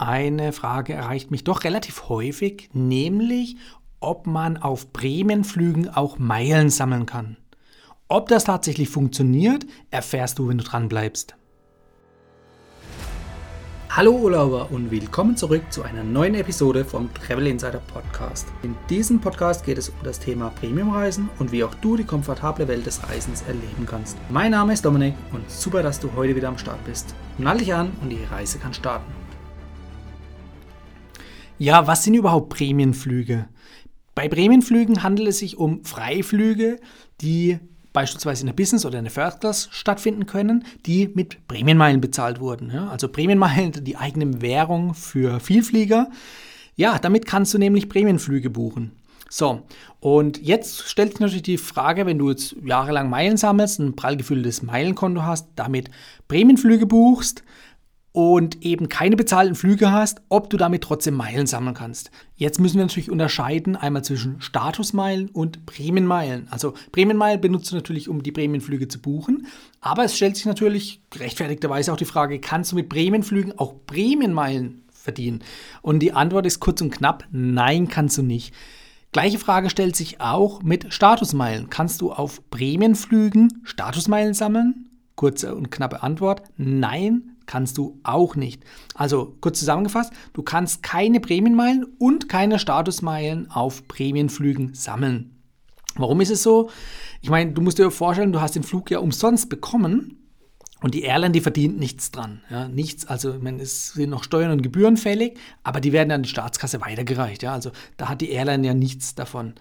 eine Frage erreicht mich doch relativ häufig, nämlich ob man auf Bremen-Flügen auch Meilen sammeln kann. Ob das tatsächlich funktioniert, erfährst du, wenn du dran bleibst. Hallo Urlauber und willkommen zurück zu einer neuen Episode vom Travel Insider Podcast. In diesem Podcast geht es um das Thema Premiumreisen und wie auch du die komfortable Welt des Reisens erleben kannst. Mein Name ist Dominik und super, dass du heute wieder am Start bist. Nall dich an und die Reise kann starten. Ja, was sind überhaupt Prämienflüge? Bei Prämienflügen handelt es sich um Freiflüge, die beispielsweise in der Business oder in der First Class stattfinden können, die mit Prämienmeilen bezahlt wurden. Ja, also Prämienmeilen, die eigene Währung für Vielflieger. Ja, damit kannst du nämlich Prämienflüge buchen. So, und jetzt stellt sich natürlich die Frage, wenn du jetzt jahrelang Meilen sammelst, ein prall gefülltes Meilenkonto hast, damit Prämienflüge buchst, und eben keine bezahlten Flüge hast, ob du damit trotzdem Meilen sammeln kannst. Jetzt müssen wir natürlich unterscheiden einmal zwischen Statusmeilen und Prämienmeilen. Also Prämienmeilen benutzt du natürlich, um die Prämienflüge zu buchen, aber es stellt sich natürlich gerechtfertigterweise auch die Frage, kannst du mit Prämienflügen auch Prämienmeilen verdienen? Und die Antwort ist kurz und knapp, nein, kannst du nicht. Gleiche Frage stellt sich auch mit Statusmeilen. Kannst du auf Prämienflügen Statusmeilen sammeln? Kurze und knappe Antwort, nein, kannst du auch nicht. Also kurz zusammengefasst, du kannst keine Prämienmeilen und keine Statusmeilen auf Prämienflügen sammeln. Warum ist es so? Ich meine, du musst dir vorstellen, du hast den Flug ja umsonst bekommen und die Airline, die verdient nichts dran. Ja, nichts, also ich meine, es sind noch Steuern und Gebühren fällig, aber die werden an die Staatskasse weitergereicht. Ja, also da hat die Airline ja nichts davon.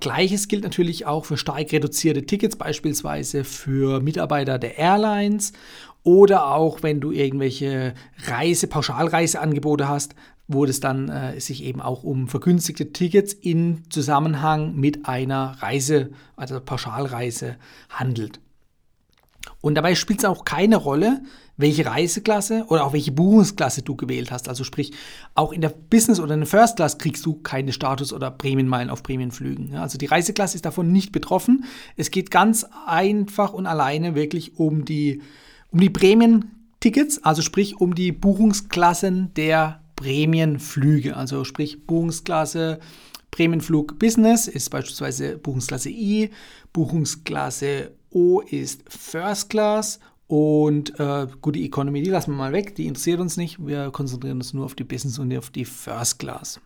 Gleiches gilt natürlich auch für stark reduzierte Tickets, beispielsweise für Mitarbeiter der Airlines oder auch wenn du irgendwelche Reise, Pauschalreiseangebote hast, wo es dann äh, sich eben auch um vergünstigte Tickets in Zusammenhang mit einer Reise, also Pauschalreise handelt. Und dabei spielt es auch keine Rolle, welche Reiseklasse oder auch welche Buchungsklasse du gewählt hast. Also sprich, auch in der Business oder in der First Class kriegst du keine Status- oder Prämienmeilen auf Prämienflügen. Also die Reiseklasse ist davon nicht betroffen. Es geht ganz einfach und alleine wirklich um die um die Prämientickets, also sprich um die Buchungsklassen der Prämienflüge, also sprich Buchungsklasse Prämienflug Business ist beispielsweise Buchungsklasse I, Buchungsklasse O ist First Class und äh, gut, Economy, die lassen wir mal weg, die interessiert uns nicht. Wir konzentrieren uns nur auf die Business und auf die First Class.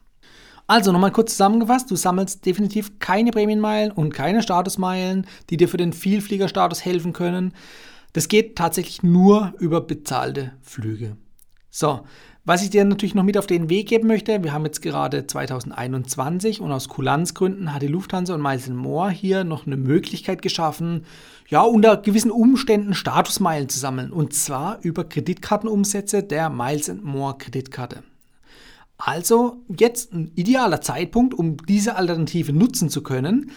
Also nochmal kurz zusammengefasst, du sammelst definitiv keine Prämienmeilen und keine Statusmeilen, die dir für den Vielfliegerstatus helfen können. Das geht tatsächlich nur über bezahlte Flüge. So, was ich dir natürlich noch mit auf den Weg geben möchte, wir haben jetzt gerade 2021 und aus Kulanzgründen hat die Lufthansa und Miles More hier noch eine Möglichkeit geschaffen, ja, unter gewissen Umständen Statusmeilen zu sammeln und zwar über Kreditkartenumsätze der Miles More Kreditkarte. Also jetzt ein idealer Zeitpunkt, um diese Alternative nutzen zu können,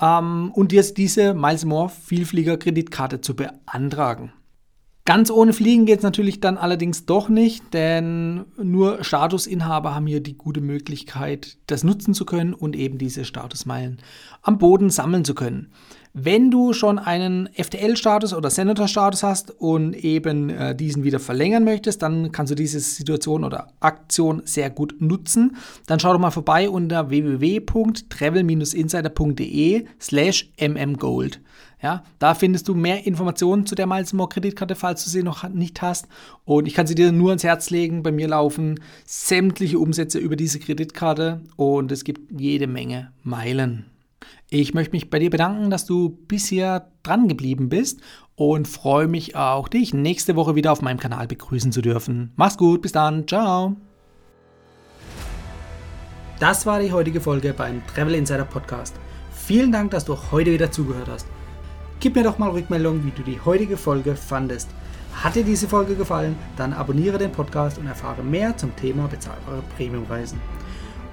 ähm, und jetzt diese Miles More Vielflieger Kreditkarte zu beantragen. Ganz ohne Fliegen geht es natürlich dann allerdings doch nicht, denn nur Statusinhaber haben hier die gute Möglichkeit, das nutzen zu können und eben diese Statusmeilen am Boden sammeln zu können. Wenn du schon einen FTL-Status oder Senator-Status hast und eben äh, diesen wieder verlängern möchtest, dann kannst du diese Situation oder Aktion sehr gut nutzen. Dann schau doch mal vorbei unter www.travel-insider.de slash mmgold. Ja, da findest du mehr Informationen zu der Miles More Kreditkarte, falls du sie noch nicht hast. Und ich kann sie dir nur ans Herz legen. Bei mir laufen sämtliche Umsätze über diese Kreditkarte und es gibt jede Menge Meilen. Ich möchte mich bei dir bedanken, dass du bisher dran geblieben bist und freue mich auch, dich nächste Woche wieder auf meinem Kanal begrüßen zu dürfen. Mach's gut, bis dann, ciao. Das war die heutige Folge beim Travel Insider Podcast. Vielen Dank, dass du heute wieder zugehört hast. Gib mir doch mal Rückmeldung, wie du die heutige Folge fandest. Hat dir diese Folge gefallen, dann abonniere den Podcast und erfahre mehr zum Thema bezahlbare Premiumreisen.